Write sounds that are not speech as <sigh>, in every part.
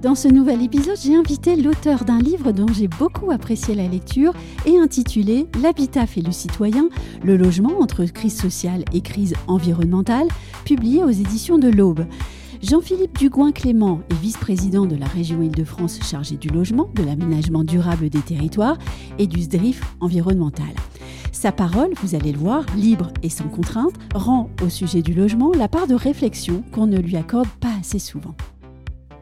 Dans ce nouvel épisode, j'ai invité l'auteur d'un livre dont j'ai beaucoup apprécié la lecture et intitulé L'habitat fait le citoyen, le logement entre crise sociale et crise environnementale, publié aux éditions de l'Aube. Jean-Philippe Dugouin-Clément est vice-président de la région Île-de-France chargé du logement, de l'aménagement durable des territoires et du SDRIF environnemental. Sa parole, vous allez le voir, libre et sans contrainte, rend au sujet du logement la part de réflexion qu'on ne lui accorde pas assez souvent.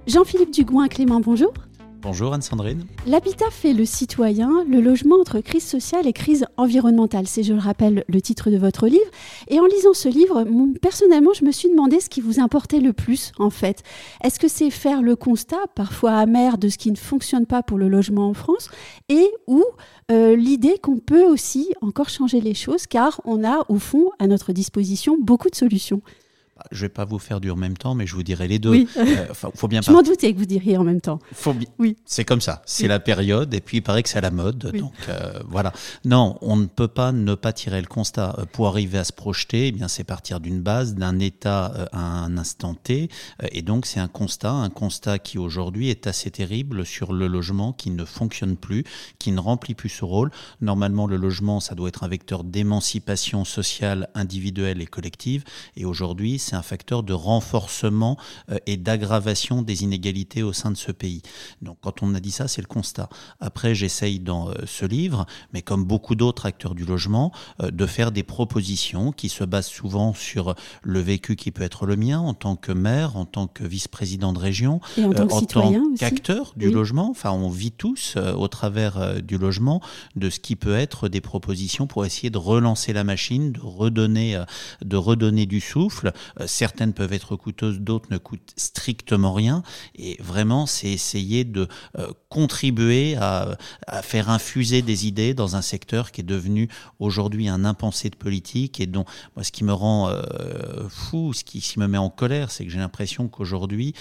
Jean-Philippe Dugouin-Clément, bonjour. Bonjour Anne-Sandrine. L'habitat fait le citoyen, le logement entre crise sociale et crise environnementale. C'est, je le rappelle, le titre de votre livre. Et en lisant ce livre, personnellement, je me suis demandé ce qui vous importait le plus, en fait. Est-ce que c'est faire le constat, parfois amer, de ce qui ne fonctionne pas pour le logement en France et ou euh, l'idée qu'on peut aussi encore changer les choses car on a, au fond, à notre disposition beaucoup de solutions? Je ne vais pas vous faire du en même temps, mais je vous dirai les deux. Oui. Euh, faut bien <laughs> je m'en doutais que vous diriez en même temps. Faut oui. C'est comme ça. C'est la période, et puis il paraît que c'est à la mode. Donc euh, voilà. Non, on ne peut pas ne pas tirer le constat. Euh, pour arriver à se projeter, eh bien c'est partir d'une base, d'un état à un instant T. Et donc c'est un constat, un constat qui aujourd'hui est assez terrible sur le logement qui ne fonctionne plus, qui ne remplit plus ce rôle. Normalement, le logement, ça doit être un vecteur d'émancipation sociale, individuelle et collective. Et aujourd'hui, c'est un facteur de renforcement euh, et d'aggravation des inégalités au sein de ce pays. Donc quand on a dit ça, c'est le constat. Après, j'essaye dans euh, ce livre, mais comme beaucoup d'autres acteurs du logement, euh, de faire des propositions qui se basent souvent sur le vécu qui peut être le mien en tant que maire, en tant que vice-président de région, en tant qu'acteur du logement. Enfin, on vit tous au travers du logement de ce qui peut être des propositions pour essayer de relancer la machine, de redonner, de redonner du souffle, certaines peuvent être coûteuses, d'autres ne coûtent strictement rien. Et vraiment, c'est essayer de euh, contribuer à, faire infuser des idées dans un secteur qui est devenu aujourd'hui un impensé de politique et dont moi, ce qui me rend euh, fou, ce qui, me met en colère, c'est que j'ai l'impression qu'aujourd'hui,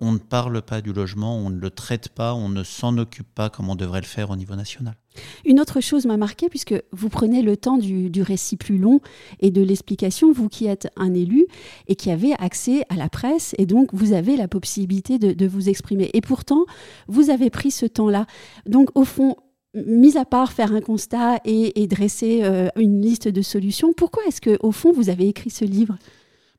on ne parle pas du logement, on ne le traite pas, on ne s'en occupe pas comme on devrait le faire au niveau national. Une autre chose m'a marqué, puisque vous prenez le temps du, récit plus long et de l'explication, vous qui êtes un élu et qui avez accès à la presse, et donc vous avez la possibilité de, vous exprimer. Et pourtant, vous avez pris ce temps-là. Donc, au fond, mis à part faire un constat et, dresser euh, une liste de solutions, pourquoi est-ce que, au fond, vous avez écrit ce livre?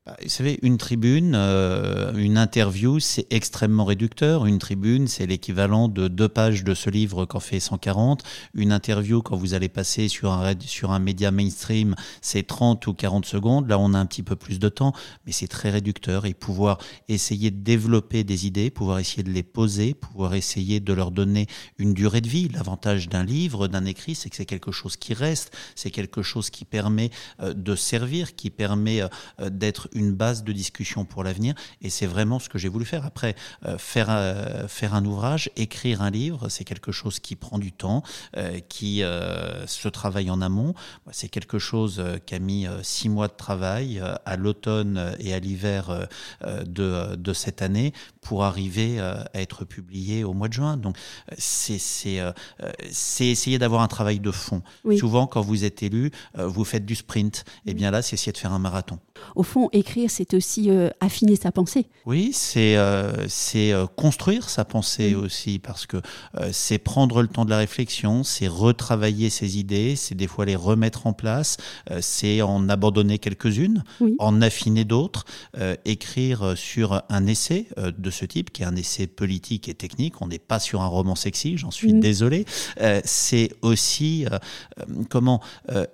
Vous savez, une tribune, euh, une interview, c'est extrêmement réducteur. Une tribune, c'est l'équivalent de deux pages de ce livre qu'en fait 140. Une interview, quand vous allez passer sur un, sur un média mainstream, c'est 30 ou 40 secondes. Là, on a un petit peu plus de temps, mais c'est très réducteur. Et pouvoir essayer de développer des idées, pouvoir essayer de les poser, pouvoir essayer de leur donner une durée de vie. L'avantage d'un livre, d'un écrit, c'est que c'est quelque chose qui reste, c'est quelque chose qui permet euh, de servir, qui permet euh, d'être une base de discussion pour l'avenir. Et c'est vraiment ce que j'ai voulu faire. Après, euh, faire, euh, faire un ouvrage, écrire un livre, c'est quelque chose qui prend du temps, euh, qui se travaille en amont. C'est quelque chose qui a mis six mois de travail à l'automne et à l'hiver de, de cette année pour arriver à être publié au mois de juin. Donc, c'est essayer d'avoir un travail de fond. Souvent, quand vous êtes élu, vous faites du sprint. Et eh bien là, c'est essayer de faire un marathon. Au fond, écrire, c'est aussi euh, affiner sa pensée. Oui, c'est euh, c'est euh, construire sa pensée aussi, parce que c'est prendre le temps de la réflexion, c'est retravailler ses idées, c'est des fois les remettre en place, c'est en abandonner quelques-unes, en affiner d'autres, écrire sur un essai de ce type, qui est un essai politique et technique, on n'est pas sur un roman sexy, j'en suis mm. désolé, c'est aussi comment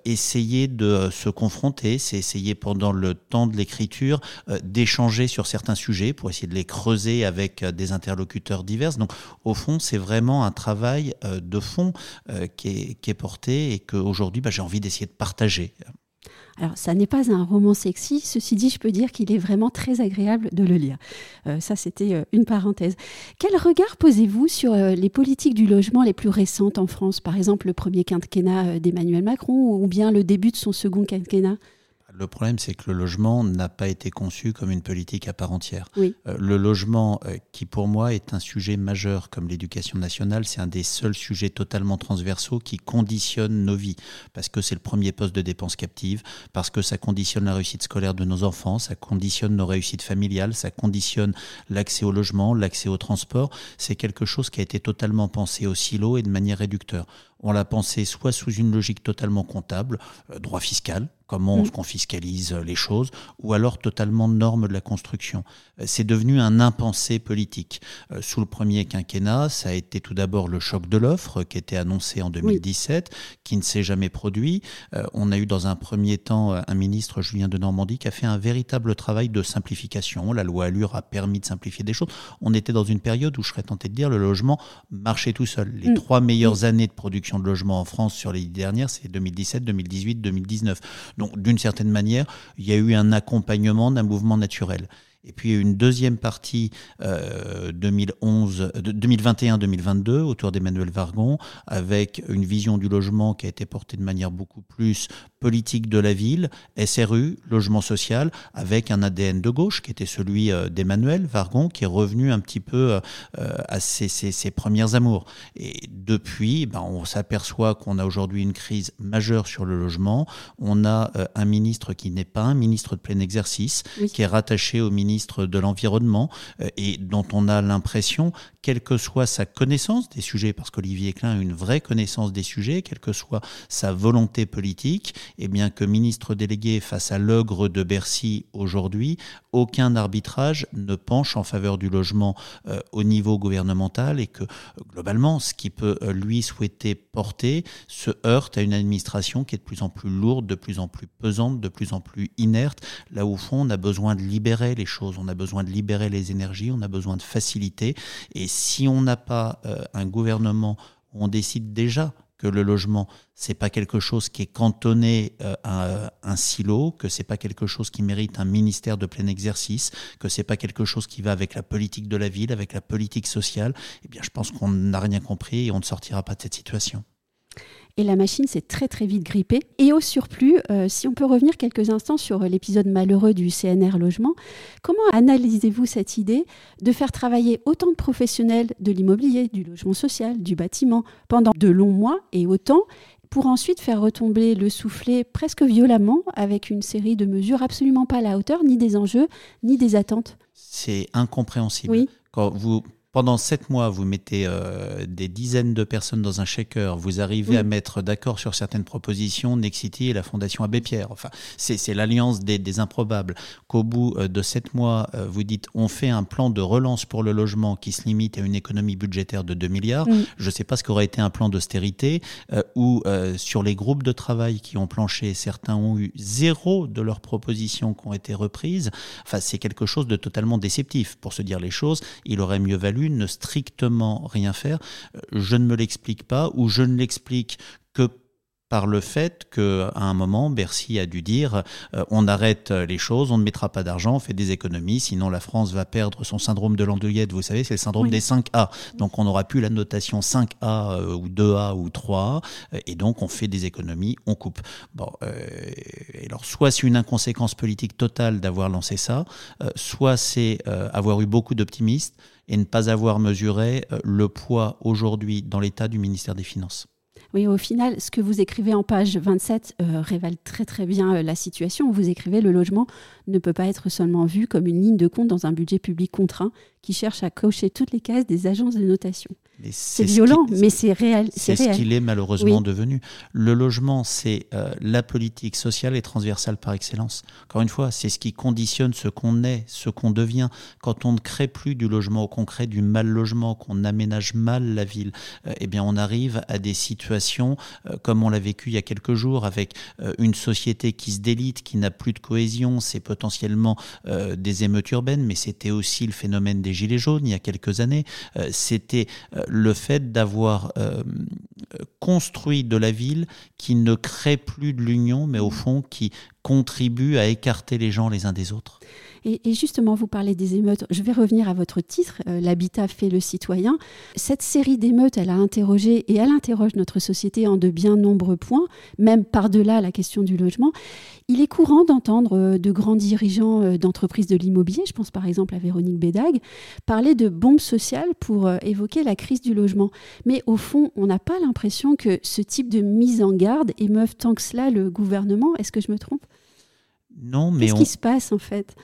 essayer de se confronter, c'est essayer pendant le temps de l'écriture euh, d'échanger sur certains sujets pour essayer de les creuser avec euh, des interlocuteurs divers. Donc au fond, c'est vraiment un travail euh, de fond qui est, porté et qu'aujourd'hui, bah, j'ai envie d'essayer de partager. Alors, ça n'est pas un roman sexy, ceci dit, je peux dire qu'il est vraiment très agréable de le lire. Ça, c'était une parenthèse. Quel regard posez-vous sur les politiques du logement les plus récentes en France? Par exemple, le premier quinquennat d'Emmanuel Macron ou bien le début de son second quinquennat? Le problème, c'est que le logement n'a pas été conçu comme une politique à part entière. Oui. Euh, le logement, euh, qui pour moi est un sujet majeur comme l'éducation nationale, c'est un des seuls sujets totalement transversaux qui conditionnent nos vies. Parce que c'est le premier poste de dépenses captives, parce que ça conditionne la réussite scolaire de nos enfants, ça conditionne nos réussites familiales, ça conditionne l'accès au logement, l'accès au transport. C'est quelque chose qui a été totalement pensé au silo et de manière réducteur on l'a pensé soit sous une logique totalement comptable, euh, droit fiscal, comment on mm. se confiscalise les choses, ou alors totalement norme de la construction. Euh, c'est devenu un impensé politique. Euh, sous le premier quinquennat, ça a été tout d'abord le choc de l'offre qui était annoncé en 2017, qui ne s'est jamais produit. On a eu dans un premier temps un ministre, Julien de Normandie, qui a fait un véritable travail de simplification. La loi Allure a permis de simplifier des choses. On était dans une période où je serais tenté de dire le logement marchait tout seul. Les mm. trois meilleures années de production de logement en France sur les dernières, c'est 2017, 2018, 2019. Donc d'une certaine manière, il y a eu un accompagnement d'un mouvement naturel. Et puis une deuxième partie euh, 2011, 2021-2022 autour d'Emmanuel Vargon, avec une vision du logement qui a été portée de manière beaucoup plus politique de la ville, SRU, logement social, avec un ADN de gauche qui était celui euh, d'Emmanuel Vargon, qui est revenu un petit peu euh, à ses, ses, ses, premières amours. Et depuis, ben, on s'aperçoit qu'on a aujourd'hui une crise majeure sur le logement. On a euh, un ministre qui n'est pas un ministre de plein exercice, qui est rattaché au ministre de l'Environnement euh, et dont on a l'impression, quelle que soit sa connaissance des sujets, parce qu'Olivier Klein a une vraie connaissance des sujets, quelle que soit sa volonté politique, et eh bien que ministre délégué face à l'ogre de Bercy aujourd'hui, aucun arbitrage ne penche en faveur du logement euh, au niveau gouvernemental et que globalement, ce qui peut euh, lui souhaiter porter se heurte à une administration qui est de plus en plus lourde, de plus en plus pesante, de plus en plus inerte, là où au fond on a besoin de libérer les choses on a besoin de libérer les énergies, on a besoin de faciliter. Et si on n'a pas euh, un gouvernement où on décide déjà que le logement, c'est pas quelque chose qui est cantonné euh, à un silo, que c'est pas quelque chose qui mérite un ministère de plein exercice, que c'est pas quelque chose qui va avec la politique de la ville, avec la politique sociale, eh bien, je pense qu'on n'a rien compris et on ne sortira pas de cette situation et la machine s'est très très vite grippée. Et au surplus, euh, si on peut revenir quelques instants sur l'épisode malheureux du CNR Logement, comment analysez-vous cette idée de faire travailler autant de professionnels de l'immobilier, du logement social, du bâtiment pendant de longs mois et autant pour ensuite faire retomber le soufflet presque violemment avec une série de mesures absolument pas à la hauteur ni des enjeux ni des attentes? C'est incompréhensible. Oui. Quand vous pendant sept mois, vous mettez euh, des dizaines de personnes dans un shaker, vous arrivez à mettre d'accord sur certaines propositions, Nexity et la Fondation Abbé Pierre. Enfin, c'est l'alliance des, des, improbables. Qu'au bout euh, de sept mois, euh, vous dites on fait un plan de relance pour le logement qui se limite à une économie budgétaire de 2 milliards. Je ne sais pas ce qu'aurait été un plan d'austérité ou sur les groupes de travail qui ont planché, certains ont eu zéro de leurs propositions qui ont été reprises. Enfin, c'est quelque chose de totalement déceptif. Pour se dire les choses, il aurait mieux valu ne strictement rien faire, euh, je ne me l'explique pas ou je ne l'explique que par le fait qu'à un moment, Bercy a dû dire euh, on arrête les choses, on ne mettra pas d'argent, on fait des économies, sinon la France va perdre son syndrome de l'andouillette, vous savez, c'est le syndrome des 5A. Donc on n'aura plus la notation 5A euh, ou 2A ou 3A, et donc on fait des économies, on coupe. Bon, alors soit c'est une inconséquence politique totale d'avoir lancé ça, soit c'est avoir eu beaucoup d'optimistes, et ne pas avoir mesuré euh, le poids aujourd'hui dans l'état du ministère des Finances. Oui, au final, ce que vous écrivez en page 27 euh, révèle très très bien euh, la situation. Vous écrivez le logement ne peut pas être seulement vu comme une ligne de compte dans un budget public contraint qui cherche à cocher toutes les cases des agences de notation. C'est violent, mais c'est réel. C'est ce qu'il est malheureusement devenu. Le logement, c'est euh, la politique sociale et transversale par excellence. Encore une fois, c'est ce qui conditionne ce qu'on est, ce qu'on devient. Quand on ne crée plus du logement au concret, du mal logement, qu'on aménage mal la ville, euh, eh bien, on arrive à des situations euh, comme on l'a vécu il y a quelques jours avec une société qui se délite, qui n'a plus de cohésion. C'est potentiellement des émeutes urbaines, mais c'était aussi le phénomène des gilets jaunes il y a quelques années. c'était le fait d'avoir construit de la ville qui ne crée plus de l'union, mais au fond qui contribue à écarter les gens les uns des autres. Et, justement, vous parlez des émeutes. Je vais revenir à votre titre, euh, L'habitat fait le citoyen. Cette série d'émeutes, elle a interrogé et elle interroge notre société en de bien nombreux points, même par-delà la question du logement. Il est courant d'entendre euh, de grands dirigeants euh, d'entreprises de l'immobilier, je pense par exemple à Véronique Bédag, parler de bombes sociales pour évoquer la crise du logement. Mais au fond, on n'a pas l'impression que ce type de mise en garde émeuve tant que cela le gouvernement. Est-ce que je me trompe? Non, mais Qu'est-ce qui se passe en fait?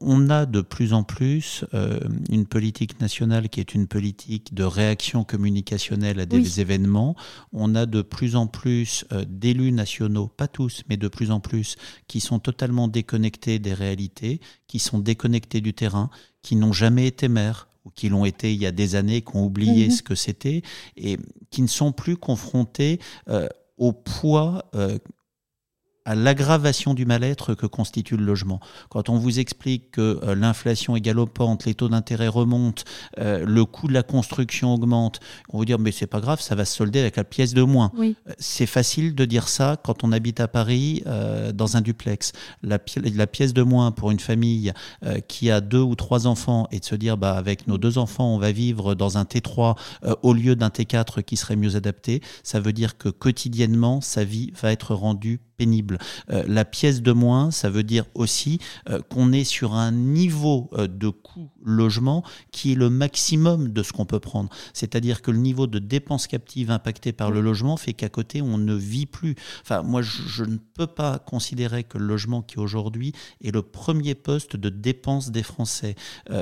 On a de plus en plus euh, une politique nationale qui est une politique de réaction communicationnelle à des événements. On a de plus en plus euh, d'élus nationaux, pas tous, mais de plus en plus, qui sont totalement déconnectés des réalités, qui sont déconnectés du terrain, qui n'ont jamais été maires ou qui l'ont été il y a des années, qui ont oublié mhm. ce que c'était, et qui ne sont plus confrontés euh, au poids à l'aggravation du mal-être que constitue le logement. Quand on vous explique que euh, l'inflation est galopante, les taux d'intérêt remontent, euh, le coût de la construction augmente, on vous dire mais c'est pas grave, ça va se solder avec la pièce de moins. Oui. Euh, c'est facile de dire ça quand on habite à Paris dans un duplex. La, la, pièce de moins pour une famille qui a deux ou trois enfants et de se dire bah avec nos deux enfants on va vivre dans un T3 au lieu d'un T4 qui serait mieux adapté, ça veut dire que quotidiennement sa vie va être rendue pénible. Euh, la pièce de moins, ça veut dire aussi euh, qu'on est sur un niveau euh, de coût logement qui est le maximum de ce qu'on peut prendre. C'est-à-dire que le niveau de dépenses captives impacté par le logement fait qu'à côté, on ne vit plus. Enfin, moi, je, ne peux pas considérer que le logement qui aujourd'hui est le premier poste de dépenses des Français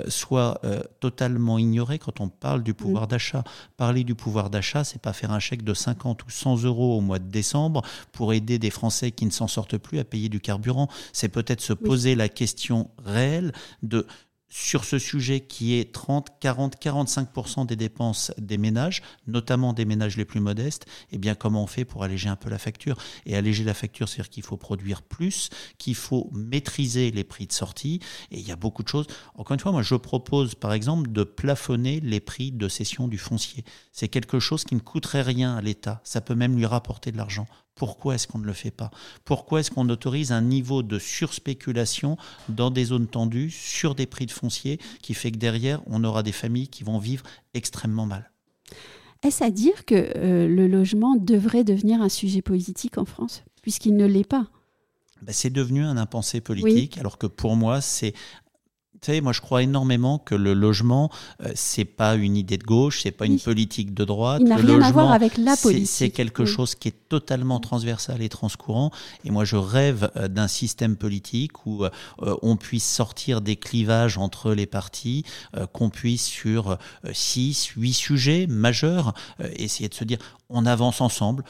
soit totalement ignoré quand on parle du pouvoir d'achat. Parler du pouvoir d'achat, c'est pas faire un chèque de 50 ou 100 euros au mois de décembre pour aider des Français qui ne s'en sortent plus à payer du carburant. C'est peut-être se poser la question réelle de sur ce sujet qui est 30, 40, 45% des dépenses des ménages, notamment des ménages les plus modestes, eh bien comment on fait pour alléger un peu la facture? Et alléger la facture, c'est-à-dire qu'il faut produire plus, qu'il faut maîtriser les prix de sortie, et il y a beaucoup de choses. Encore une fois, moi je propose par exemple de plafonner les prix de cession du foncier. C'est quelque chose qui ne coûterait rien à l'État, ça peut même lui rapporter de l'argent. Pourquoi est-ce qu'on ne le fait pas? Pourquoi est-ce qu'on autorise un niveau de surspéculation dans des zones tendues sur des prix de foncier qui fait que derrière, on aura des familles qui vont vivre extrêmement mal? Est-ce à dire que euh, le logement devrait devenir un sujet politique en France, puisqu'il ne l'est pas? Ben, c'est devenu un impensé politique, alors que pour moi, c'est vous savez, moi je crois énormément que le logement, euh, c'est pas une idée de gauche, c'est pas une politique de droite. Il n'a rien à voir avec la politique. C'est quelque chose qui est totalement transversal et transcourant. Et moi je rêve euh, d'un système politique où euh, on puisse sortir des clivages entre les partis, qu'on puisse sur six, huit sujets majeurs essayer de se dire on avance ensemble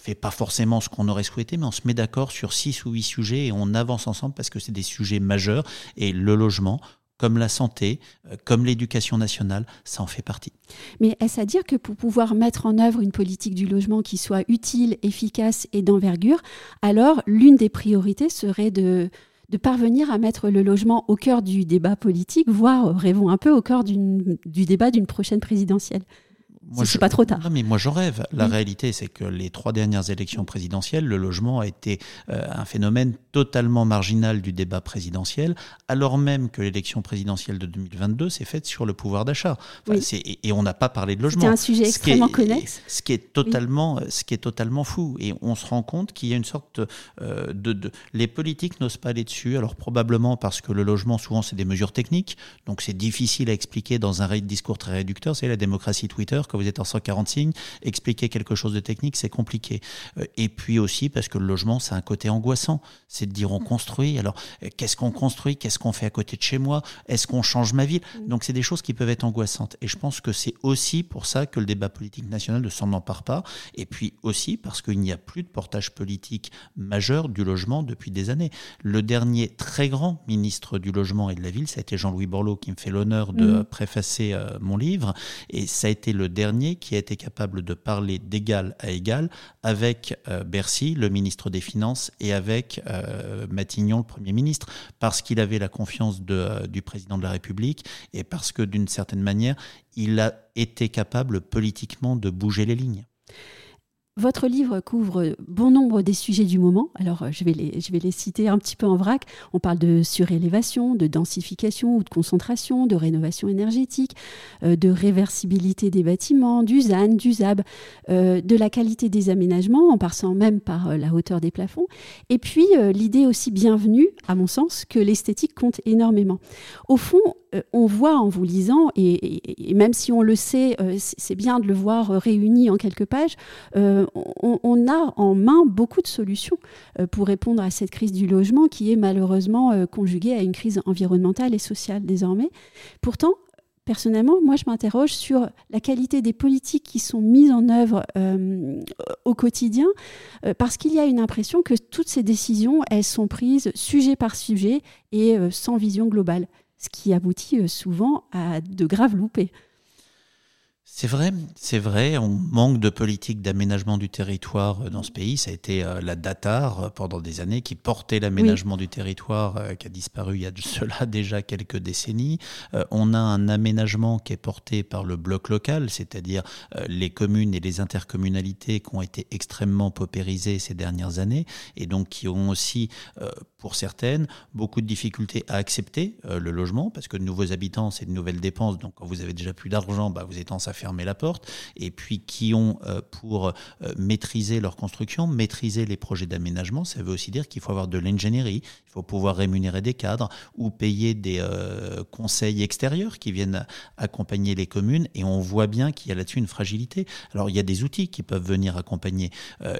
fait pas forcément ce qu'on aurait souhaité, mais on se met d'accord sur six ou huit sujets et on avance ensemble parce que c'est des sujets majeurs et le logement, comme la santé, euh, comme l'éducation nationale, ça en fait partie. Mais est-ce à dire que pour pouvoir mettre en œuvre une politique du logement qui soit utile, efficace et d'envergure, alors l'une des priorités serait de, de parvenir à mettre le logement au cœur du débat politique, voire, rêvons un peu, au cœur du débat d'une prochaine présidentielle? Moi, je, pas trop tard. Non, mais moi j'en rêve. La réalité, c'est que les trois dernières élections présidentielles, le logement a été euh, un phénomène totalement marginal du débat présidentiel, alors même que l'élection présidentielle de 2022 s'est faite sur le pouvoir d'achat. et, on n'a pas parlé de logement. C'est un sujet extrêmement connexe. Ce qui est totalement, ce qui est totalement fou. Et on se rend compte qu'il y a une sorte euh, de, de, les politiques n'osent pas aller dessus. Alors probablement parce que le logement, souvent, c'est des mesures techniques, donc c'est difficile à expliquer dans un discours très réducteur. C'est la démocratie Twitter vous êtes en 140 signes, expliquer quelque chose de technique, c'est compliqué. Euh, et puis aussi parce que le logement, c'est un côté angoissant. C'est de dire on construit. Alors, euh, qu'est-ce qu'on construit? Qu'est-ce qu'on fait à côté de chez moi? Est-ce qu'on change ma ville? Donc, c'est des choses qui peuvent être angoissantes. Et je pense que c'est aussi pour ça que le débat politique national ne s'en empare pas. Et puis aussi parce qu'il n'y a plus de portage politique majeur du logement depuis des années. Le dernier très grand ministre du logement et de la ville, ça a été Jean-Louis Borloo qui me fait l'honneur de mmh. préfacer euh, mon livre. Et ça a été le dernier qui a été capable de parler d'égal à égal avec Bercy, le ministre des Finances, et avec Matignon, le Premier ministre, parce qu'il avait la confiance de, du président de la République et parce que d'une certaine manière, il a été capable politiquement de bouger les lignes. Votre livre couvre bon nombre des sujets du moment. Alors, euh, je vais, les, je vais les citer un petit peu en vrac. On parle de surélévation, de densification ou de concentration, de rénovation énergétique, euh, de réversibilité des bâtiments, du ZAN, euh, de la qualité des aménagements, en passant même par la hauteur des plafonds. Et puis, l'idée aussi bienvenue, à mon sens, que l'esthétique compte énormément. Au fond, on voit en vous lisant, et, même si on le sait, c'est bien de le voir réuni en quelques pages, on, a en main beaucoup de solutions euh, pour répondre à cette crise du logement qui est malheureusement euh, conjuguée à une crise environnementale et sociale désormais. Pourtant, personnellement, moi, je m'interroge sur la qualité des politiques qui sont mises en œuvre euh, au quotidien, parce qu'il y a une impression que toutes ces décisions, elles sont prises sujet par sujet et sans vision globale, ce qui aboutit souvent à de graves loupés. C'est vrai, c'est vrai. On manque de politique d'aménagement du territoire euh, dans ce pays. Ça a été euh, la DATAR euh, pendant des années qui portait l'aménagement du territoire, qui a disparu il y a de cela <laughs> déjà quelques décennies. On a un aménagement qui est porté par le bloc local, c'est-à-dire les communes et les intercommunalités qui ont été extrêmement paupérisées ces dernières années et donc qui ont aussi, pour certaines, beaucoup de difficultés à accepter le logement parce que de nouveaux habitants, c'est de nouvelles dépenses. Donc quand vous avez déjà plus d'argent, bah, vous êtes en fermer la porte, et puis qui ont euh, pour euh, maîtriser leur construction, maîtriser les projets d'aménagement. Ça veut aussi dire qu'il faut avoir de l'ingénierie, il faut pouvoir rémunérer des cadres ou payer des euh, conseils extérieurs qui viennent accompagner les communes, et on voit bien qu'il y a là-dessus une fragilité. Alors il y a des outils qui peuvent venir accompagner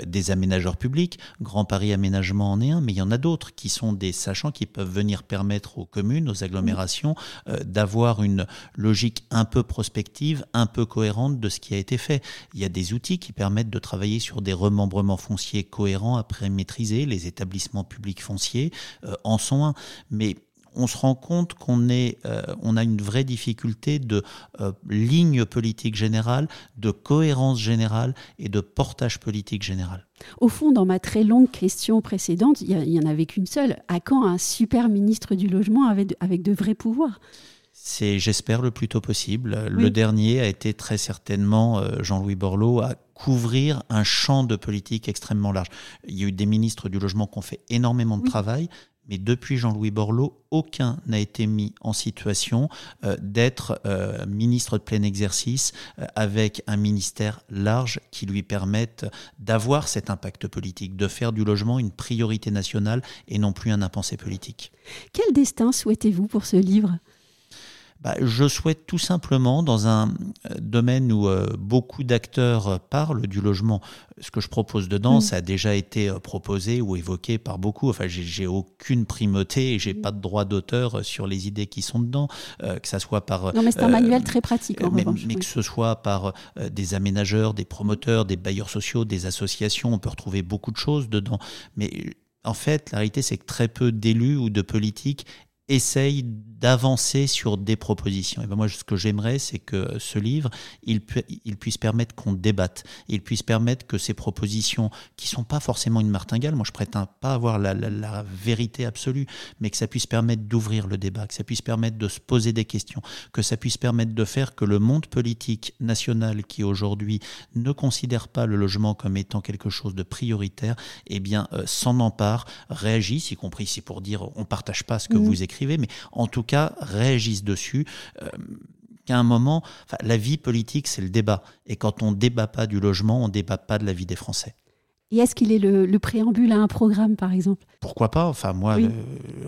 des aménageurs publics, Grand Paris Aménagement en est un, mais il y en a d'autres qui sont des sachants qui peuvent venir permettre aux communes, aux agglomérations, d'avoir une logique un peu prospective, un peu cohérente de ce qui a été fait. Il y a des outils qui permettent de travailler sur des remembrements fonciers cohérents après maîtriser. Les établissements publics fonciers euh, en sont un. Mais on se rend compte qu'on est, euh, on a une vraie difficulté de euh, ligne politique générale, de cohérence générale et de portage politique général. Au fond, dans ma très longue question précédente, il n'y en avait qu'une seule. À quand un super ministre du logement avec de vrais pouvoirs? C'est, j'espère, le plus tôt possible. Le dernier a été très certainement euh, Jean-Louis Borloo à couvrir un champ de politique extrêmement large. Il y a eu des ministres du logement qui ont fait énormément de travail, mais depuis Jean-Louis Borloo, aucun n'a été mis en situation euh, d'être euh, ministre de plein exercice avec un ministère large qui lui permette d'avoir cet impact politique, de faire du logement une priorité nationale et non plus un impensé politique. Quel destin souhaitez-vous pour ce livre? Bah, je souhaite tout simplement, dans un euh, domaine où euh, beaucoup d'acteurs parlent du logement, ce que je propose dedans, mm. ça a déjà été euh, proposé ou évoqué par beaucoup. Enfin, j'ai aucune primauté et j'ai mm. pas de droit d'auteur sur les idées qui sont dedans, que ça soit par. Non, mais c'est un manuel très pratique. En mais, revanche, mais que ce soit par des aménageurs, des promoteurs, des bailleurs sociaux, des associations, on peut retrouver beaucoup de choses dedans. Mais en fait, la réalité, c'est que très peu d'élus ou de politiques essayent d'avancer sur des propositions. Et ben moi, ce que j'aimerais, c'est que ce livre, il, il puisse permettre qu'on débatte, il puisse permettre que ces propositions, qui sont pas forcément une martingale, moi je prétends pas avoir la, la, vérité absolue, mais que ça puisse permettre d'ouvrir le débat, que ça puisse permettre de se poser des questions, que ça puisse permettre de faire que le monde politique national qui aujourd'hui ne considère pas le logement comme étant quelque chose de prioritaire, eh bien euh, s'en empare, réagisse, y compris si pour dire on partage pas ce que mmh. vous écrivez, mais en tout cas réagissent dessus. Euh, qu'à un moment, la vie politique, c'est le débat. Et quand on débat pas du logement, on débat pas de la vie des Français. Et est-ce qu'il est le, préambule à un programme, par exemple? Pourquoi pas? Enfin, moi, euh,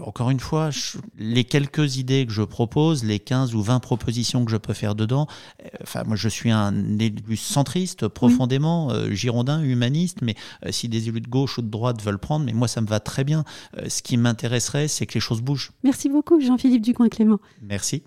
encore une fois, les quelques idées que je propose, les 15 ou 20 propositions que je peux faire dedans, euh, enfin, moi, je suis un élu centriste profondément, euh, girondin, humaniste, mais si des élus de gauche ou de droite veulent prendre, mais moi, ça me va très bien. ce qui m'intéresserait, c'est que les choses bougent. Merci beaucoup, Jean-Philippe Ducoin-Clément. Merci.